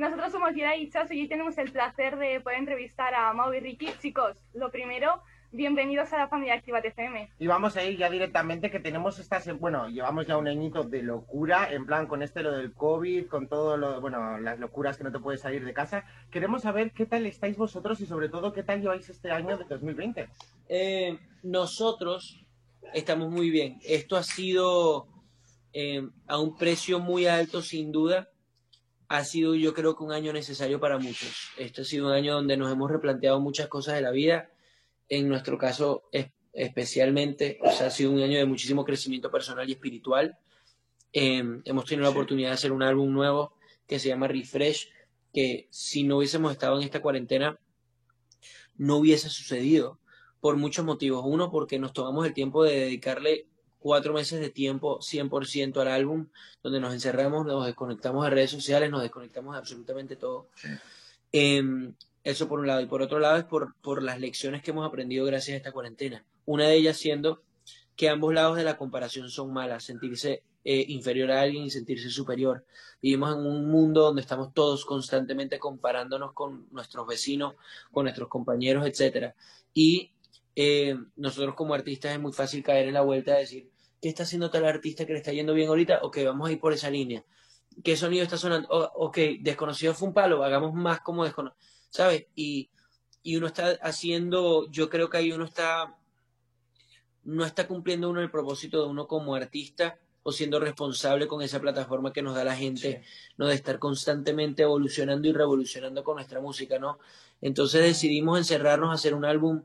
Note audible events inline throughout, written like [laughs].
Nosotros somos Gira y Chas y hoy tenemos el placer de poder entrevistar a Mau y Ricky. Chicos, lo primero, bienvenidos a la familia Activa FM. Y vamos a ir ya directamente, que tenemos estas, bueno, llevamos ya un añito de locura, en plan con este lo del COVID, con todo lo, bueno, las locuras que no te puedes salir de casa. Queremos saber qué tal estáis vosotros y sobre todo qué tal lleváis este año de 2020. Eh, nosotros estamos muy bien. Esto ha sido eh, a un precio muy alto, sin duda ha sido yo creo que un año necesario para muchos. Este ha sido un año donde nos hemos replanteado muchas cosas de la vida. En nuestro caso especialmente, o sea, ha sido un año de muchísimo crecimiento personal y espiritual. Em, hemos tenido la oportunidad de hacer un álbum nuevo que se llama Refresh, que si no hubiésemos estado en esta cuarentena, no hubiese sucedido por muchos motivos. Uno, porque nos tomamos el tiempo de dedicarle cuatro meses de tiempo 100% al álbum, donde nos encerramos, nos desconectamos de redes sociales, nos desconectamos de absolutamente todo. Em, eso por un lado. Y por otro lado es por, por las lecciones que hemos aprendido gracias a esta cuarentena. Una de ellas siendo que ambos lados de la comparación son malas, sentirse eh, inferior a alguien y sentirse superior. Vivimos en un mundo donde estamos todos constantemente comparándonos con nuestros vecinos, con nuestros compañeros, etcétera. Y eh, nosotros como artistas es muy fácil caer en la vuelta de decir, ¿qué está haciendo tal artista que le está yendo bien ahorita? Ok, vamos a ir por esa línea. ¿Qué sonido está sonando? ok, desconocido fue un palo, hagamos más como desconocido, ¿sabes? Y, y uno está haciendo, yo creo que ahí uno está, no está cumpliendo uno el propósito de uno como artista o siendo responsable con esa plataforma que nos da la gente, ¿no? De estar constantemente evolucionando y revolucionando con nuestra música, ¿no? Entonces decidimos encerrarnos a hacer un álbum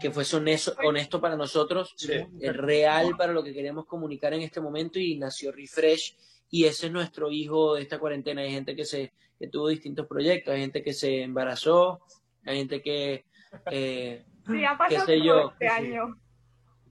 que fuese honesto, honesto para nosotros, real para lo que queríamos comunicar en este momento y nació Refresh y ese es nuestro hijo de esta cuarentena. Hay gente que se que tuvo distintos proyectos, hay gente que se embarazó, hay gente que eh, qué sé yo, este año.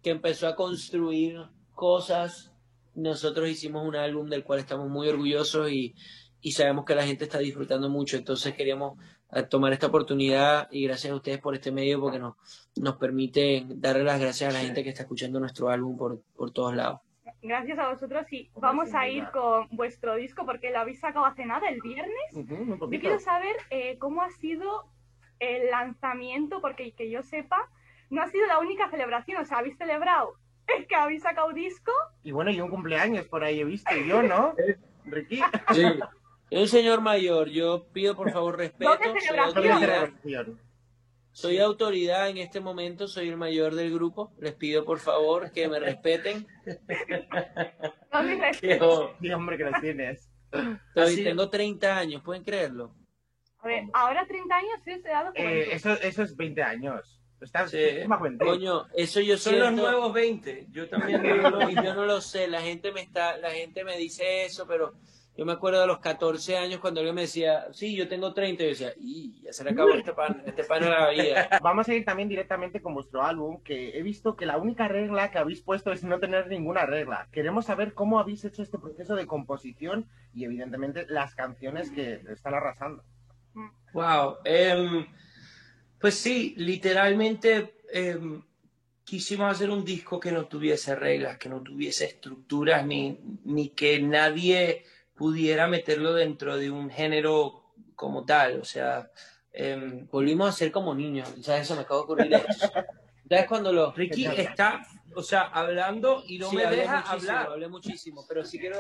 que empezó a construir cosas. Nosotros hicimos un álbum del cual estamos muy orgullosos y, y sabemos que la gente está disfrutando mucho, entonces queríamos a tomar esta oportunidad y gracias a ustedes por este medio porque nos, nos permite darle las gracias a la gente que está escuchando nuestro álbum por, por todos lados. Gracias a vosotros y vamos a ir con vuestro disco porque lo habéis sacado hace nada, el viernes. yo quiero saber eh, cómo ha sido el lanzamiento porque que yo sepa, no ha sido la única celebración, o sea, habéis celebrado es [laughs] que habéis sacado disco. Y bueno, y un cumpleaños por ahí he visto yo, ¿no? [laughs] Ricky. Sí. [laughs] Un señor mayor, yo pido por favor [laughs] respeto. Soy autoridad, en este momento, soy el mayor del grupo. Les pido por favor que me respeten. [laughs] qué, hombre que lo tienes. tengo 30 años, ¿pueden creerlo? A ver, ahora 30 años es edad eh, eso, eso es 20 años. Estás, sí. Coño, eso yo Son los nuevos 20. Yo también [laughs] y yo no lo sé, la gente me está la gente me dice eso, pero yo me acuerdo de los 14 años cuando alguien me decía, sí, yo tengo 30, y yo decía, y ya se le acabó este pan, este pan de la vida. [laughs] Vamos a ir también directamente con vuestro álbum, que he visto que la única regla que habéis puesto es no tener ninguna regla. Queremos saber cómo habéis hecho este proceso de composición y evidentemente las canciones que están arrasando. Wow. Em, pues sí, literalmente em, quisimos hacer un disco que no tuviese reglas, que no tuviese estructuras, ni, ni que nadie pudiera meterlo dentro de un género como tal. O sea, em, volvimos a ser como niños. ¿Sabes? Eso me acabo de ocurrir. [laughs] ¿Sabes cuando lo... Ricky está, o sea, hablando y no me deja hablar. Hablé muchísimo, pero sí quiero...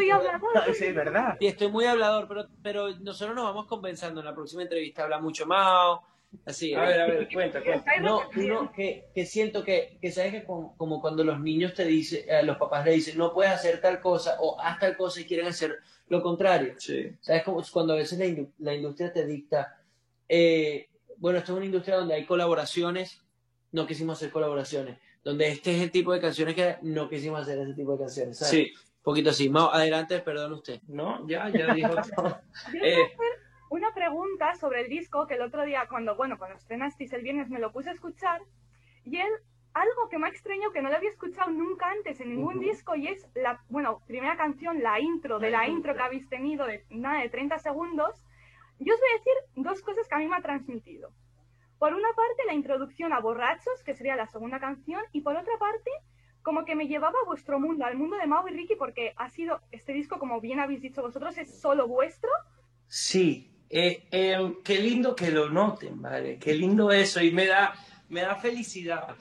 y [laughs] Sí, verdad. Y estoy muy hablador, pero, pero nosotros nos vamos compensando. En la próxima entrevista habla mucho más Así, a ver, a ver, cuenta, cuenta. No, uno que, que siento que, que sabes que como, cuando los niños te dicen, a los papás le dicen, no puedes hacer tal cosa o haz tal cosa y quieren hacer lo contrario. Sí. ¿Sabes? Como cuando a veces la, la industria te dicta, eh, bueno, esto es una industria donde hay colaboraciones, no quisimos hacer colaboraciones. Donde este es el tipo de canciones que no quisimos hacer ese tipo de canciones. ¿sabes? Sí. Un poquito así. Más adelante, perdón usted. No, ya, ya dijo. [laughs] eh, una pregunta sobre el disco que el otro día, cuando, bueno, cuando estrenasteis el viernes, me lo puse a escuchar y él, algo que me ha extrañado que no lo había escuchado nunca antes en ningún disco y es la, bueno, primera canción, la intro, de la intro que habéis tenido de nada de 30 segundos. Yo os voy a decir dos cosas que a mí me ha transmitido. Por una parte, la introducción a Borrachos, que sería la segunda canción, y por otra parte, como que me llevaba a vuestro mundo, al mundo de Mau y Ricky, porque ha sido, este disco, como bien habéis dicho vosotros, es solo vuestro, Sí, eh, eh, qué lindo que lo noten, ¿vale? Qué lindo eso y me da, me da felicidad.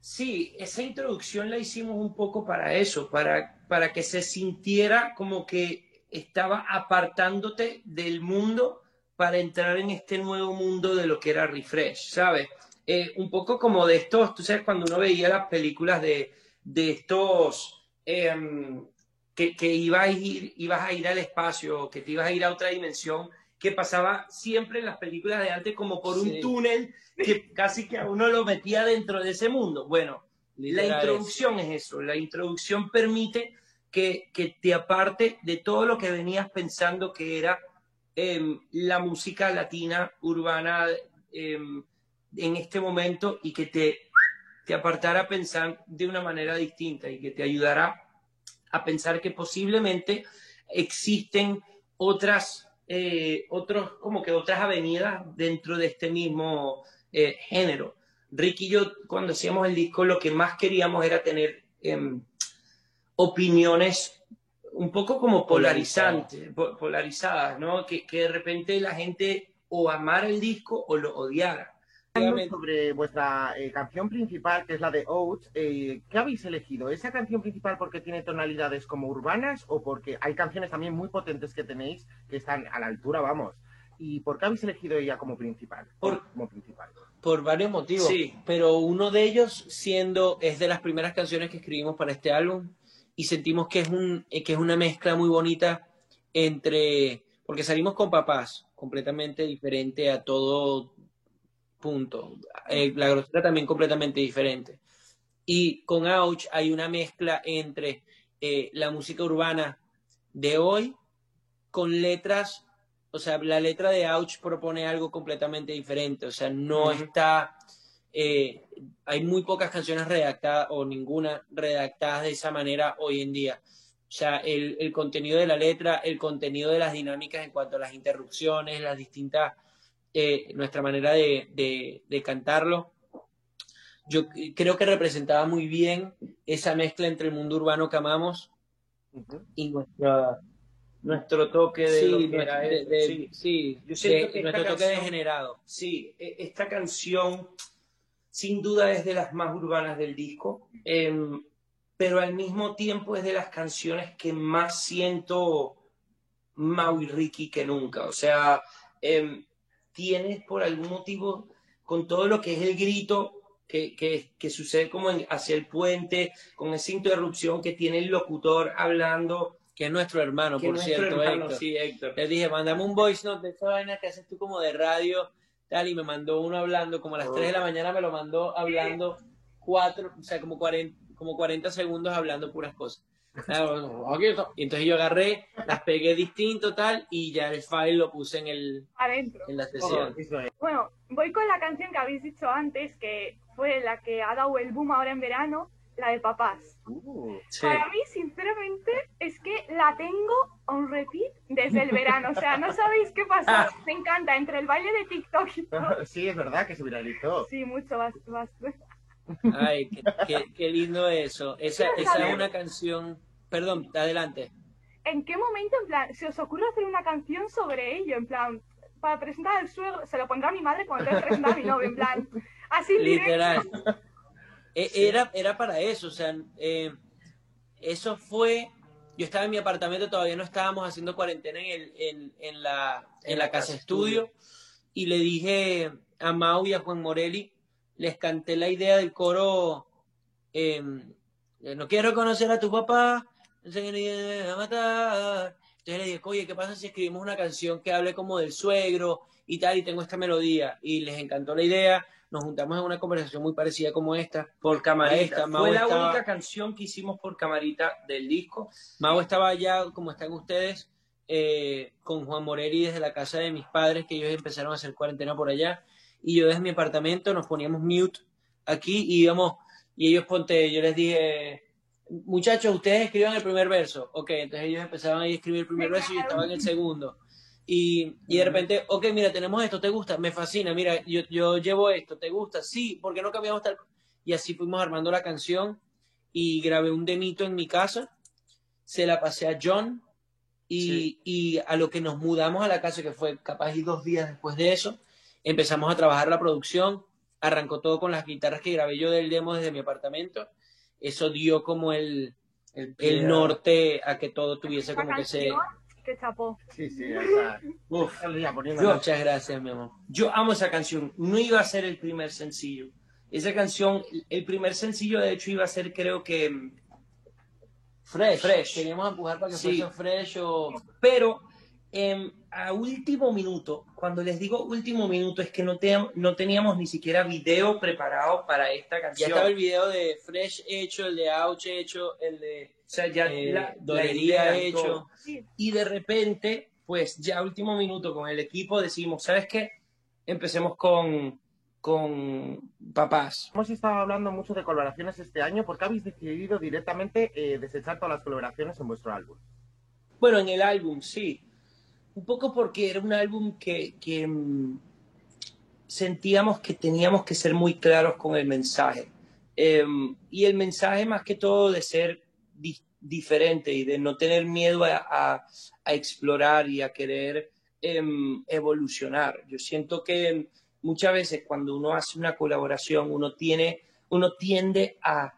Sí, esa introducción la hicimos un poco para eso, para, para que se sintiera como que estaba apartándote del mundo para entrar en este nuevo mundo de lo que era Refresh, ¿sabes? Eh, un poco como de estos, tú sabes, cuando uno veía las películas de, de estos em, que, que ibas, a ir, ibas a ir al espacio, que te ibas a ir a otra dimensión, que pasaba siempre en las películas de antes como por un Sí. túnel que casi que a uno lo metía dentro de ese mundo. Bueno, la introducción es eso, la introducción permite que, que te aparte de todo lo que venías pensando que era em, la música latina urbana em, en este momento y que te, te apartara a pensar de una manera distinta y que te ayudara a pensar que posiblemente existen otras, eh, otros, como que otras avenidas dentro de este mismo eh, género. Ricky y yo, cuando hacíamos el disco, lo que más queríamos era tener em, opiniones un poco como polarizantes, po- polarizadas, ¿no? Que, que de repente la gente o amara el disco o lo odiara. Sobre vuestra eh, canción principal, que es la de Oats, eh, ¿qué habéis elegido? ¿Esa canción principal porque tiene tonalidades como urbanas o porque hay canciones también muy potentes que tenéis que están a la altura, vamos? ¿Y por qué habéis elegido ella como principal? Por- Como principal. Por varios motivos. Sí. Pero uno de ellos siendo, es de las primeras canciones que escribimos para este álbum y sentimos que es, un, eh, que es una mezcla muy bonita entre, porque salimos con papás completamente diferente a todo punto. Eh, la grosera también completamente diferente. Y con Ouch hay una mezcla entre eh, la música urbana de hoy con letras, o sea, la letra de Ouch propone algo completamente diferente, o sea, no está, eh, hay muy pocas canciones redactadas o ninguna redactadas de esa manera hoy en día. O sea, el, el contenido de la letra, el contenido de las dinámicas en cuanto a las interrupciones, las distintas, eh, nuestra manera de, de- de cantarlo, yo creo que representaba muy bien esa mezcla entre el mundo urbano que amamos y nuestra Nuestro toque de sí, lo que nuestro- era de- de- sí. sí, Yo siento de- que esta nuestro toque canción- degenerado. Sí, e- esta canción sin duda es de las más urbanas del disco, em, pero al mismo tiempo es de las canciones que más siento Mau y Ricky que nunca. O sea, em, tienes por algún motivo, con todo lo que es el grito que, que- que sucede como en- hacia el puente, con esa interrupción que tiene el locutor hablando, Que es nuestro hermano, que por nuestro cierto, hermano, Héctor. sí, Héctor. Le dije, mandame un voice note de esa vaina que haces tú como de radio, tal, y me mandó uno hablando, como a las 3 de la mañana me lo mandó hablando cuatro, o sea, como 40, como 40 segundos hablando puras cosas. Ah, aquí está. Y entonces yo agarré, las pegué distinto, tal, y ya el file lo puse en, el, adentro. en la Oh, sesión. Bueno, voy con la canción que habéis dicho antes, que fue la que ha dado el boom ahora en verano, la de papás. Uh, Sí. Para mí, sinceramente, es que la tengo on repeat desde el verano. O sea, no sabéis qué pasa. Me encanta, entre el baile de TikTok y todo. [laughs] sí, es verdad que se viralizó. Sí, mucho, bast- bastante. Ay, qué, qué- qué lindo eso. Esa, esa es una canción, perdón, adelante. ¿En qué momento, en plan, se os ocurre hacer una canción sobre ello? En plan, para presentar al suegro, se lo pondrá a mi madre cuando tenga que presentar a mi novio, en plan, así directo. Literal. E- Era, era para eso, o sea, eh, eso fue, yo estaba en mi apartamento, todavía no estábamos haciendo cuarentena en, el, en, en la, en la casa estudio, y le dije a Mau y a Juan Morelli, les canté la idea del coro, eh, no quiero conocer a tu papá, a matar. Entonces le dije, oye, ¿qué pasa si escribimos una canción que hable como del suegro y tal, y tengo esta melodía? Y les encantó la idea, nos juntamos en una conversación muy parecida como esta. Por camarita. Esta, Fue la estaba- única canción que hicimos por camarita del disco. Mau estaba allá, como están ustedes, eh, con Juan Morelli desde la casa de mis padres, que ellos empezaron a hacer cuarentena por allá, y yo desde mi apartamento nos poníamos mute aquí y íbamos, y ellos ponte, yo les dije, muchachos, ustedes escriban el primer verso, ok, entonces ellos empezaban ahí a escribir el primer verso y yo estaba en el segundo. Y, y de repente, ok, mira, tenemos esto, ¿te gusta? Me fascina, mira, yo, yo llevo esto, ¿te gusta? Sí, ¿por qué no cambiamos tal? Y así fuimos armando la canción y grabé un demito en mi casa, se la pasé a John Y, Sí. y a lo que nos mudamos a la casa, que fue capaz y dos días después de eso, empezamos a trabajar la producción. Arrancó todo con las guitarras que grabé yo del demo desde mi apartamento. Eso dio como el, El, el norte a que todo tuviese como que se... que chapó. Sí, sí, Uf. Yo- Muchas gracias, mi amor. Yo amo esa canción. No iba a ser el primer sencillo. Esa canción, el primer sencillo de hecho iba a ser creo que... mm, Fresh. Fresh. Queríamos empujar para que Sí. fuese fresh o... Pero em, a último minuto, cuando les digo último minuto, es que no, teníamos, no teníamos ni siquiera video preparado para esta Ya canción. estaba el video de Fresh hecho, el de Ouch hecho, el de o sea, ya eh, la, Dolería hecho. Y de repente, pues ya a último minuto con el equipo decimos, ¿sabes qué? Empecemos con, con papás. Hemos estado hablando mucho de colaboraciones este año. ¿Por qué habéis decidido directamente eh, desechar todas las colaboraciones en vuestro álbum? Bueno, en el álbum, sí. Un poco porque era un álbum que, mm, sentíamos que teníamos que ser muy claros con el mensaje. Em, y el mensaje más que todo de ser di- diferente y de no tener miedo a, explorar y a querer em, evolucionar. Yo siento que muchas veces cuando uno hace una colaboración, uno, tiene, uno tiende a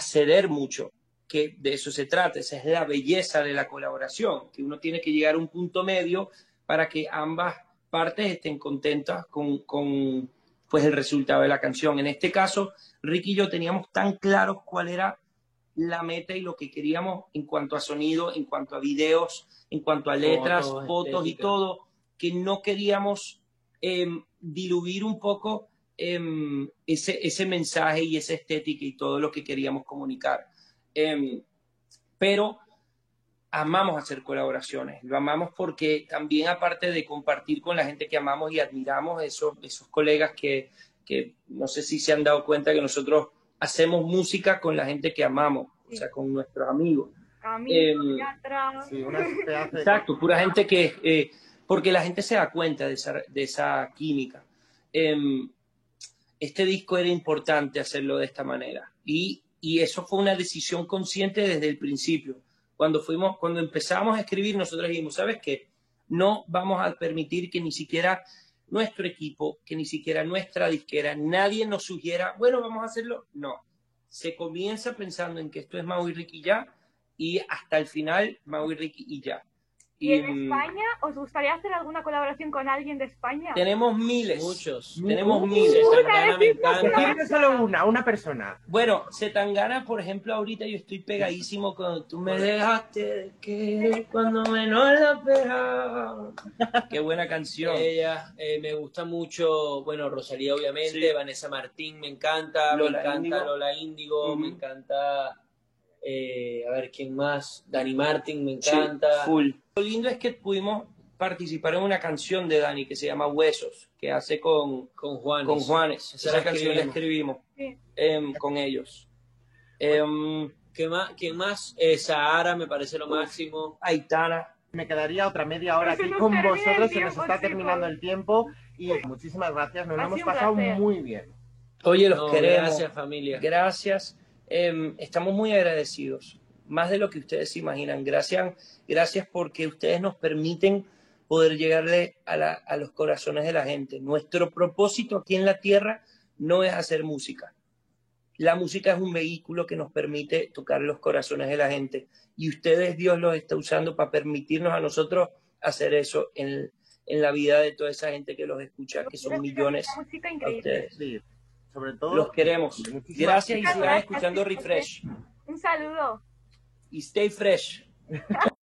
ceder mucho que de eso se trata, esa es la belleza de la colaboración, que uno tiene que llegar a un punto medio para que ambas partes estén contentas con, con, pues, el resultado de la canción. En este caso, Ricky y yo teníamos tan claros cuál era la meta y lo que queríamos en cuanto a sonido, en cuanto a videos, en cuanto a letras, Fotos, fotos, y todo, que no queríamos em, diluir un poco em, ese, ese mensaje y esa estética y todo lo que queríamos comunicar. Em, pero amamos hacer colaboraciones, lo amamos porque también aparte de compartir con la gente que amamos y admiramos, esos, esos colegas que, que no sé si se han dado cuenta que nosotros hacemos música con la gente que amamos, o Sí. sea, con nuestros amigos. Sí, una pedazo de- Exacto, pura gente que, eh, porque la gente se da cuenta de esa, de esa química. Em, este disco era importante hacerlo de esta manera y, y eso fue una decisión consciente desde el principio. Cuando fuimos, cuando empezamos a escribir, nosotros dijimos, ¿sabes qué? No vamos a permitir que ni siquiera nuestro equipo, que ni siquiera nuestra disquera, nadie nos sugiera, bueno, vamos a hacerlo. No. Se comienza pensando en que esto es Mau y Ricky ya, y hasta el final, Mau y Ricky y ya. ¿Y en España os gustaría hacer alguna colaboración con alguien de España? Tenemos miles. Muchos. Tenemos Uh, miles. Zetangana me que encanta. Solo una, una persona. Bueno, Zetangana, por ejemplo, ahorita yo estoy pegadísimo con Tú me dejaste de querer cuando menos la esperaba. Qué buena canción. Ella, eh, me gusta mucho, bueno, Rosalía obviamente, Sí. Vanessa Martín me encanta, Lola me encanta Índigo. Lola Índigo, me Ujú. encanta, eh, a ver, ¿quién más? Dani Martin me Sí, encanta. full. Lo lindo es que pudimos participar en una canción de Dani que se llama Huesos, que hace con, Con Juanes. con Juanes. Esa Esa, la canción la escribimos. Sí. em, con ellos. Em, ¿Qué más? ¿Quién más? Eh, Sahara me parece lo máximo. Aitana. Me quedaría otra media hora Se aquí con vosotros, se nos está terminando el tiempo y muchísimas gracias, nos lo hemos pasado placer. muy bien. Oye, los No, queremos. Gracias, familia. Gracias. Em, estamos muy agradecidos, más de lo que ustedes se imaginan. Gracias, gracias porque ustedes nos permiten poder llegarle a, la- a los corazones de la gente. Nuestro propósito aquí en la tierra no es hacer música. La música es un vehículo que nos permite tocar los corazones de la gente. Y ustedes, Dios los está usando para permitirnos a nosotros hacer eso en, en la vida de toda esa gente que los escucha, que son millones a increíble. ustedes. Sí, sobre todo. Los queremos. Gracias y sigan escuchando. Refresh. Un saludo. Y stay fresh. [laughs]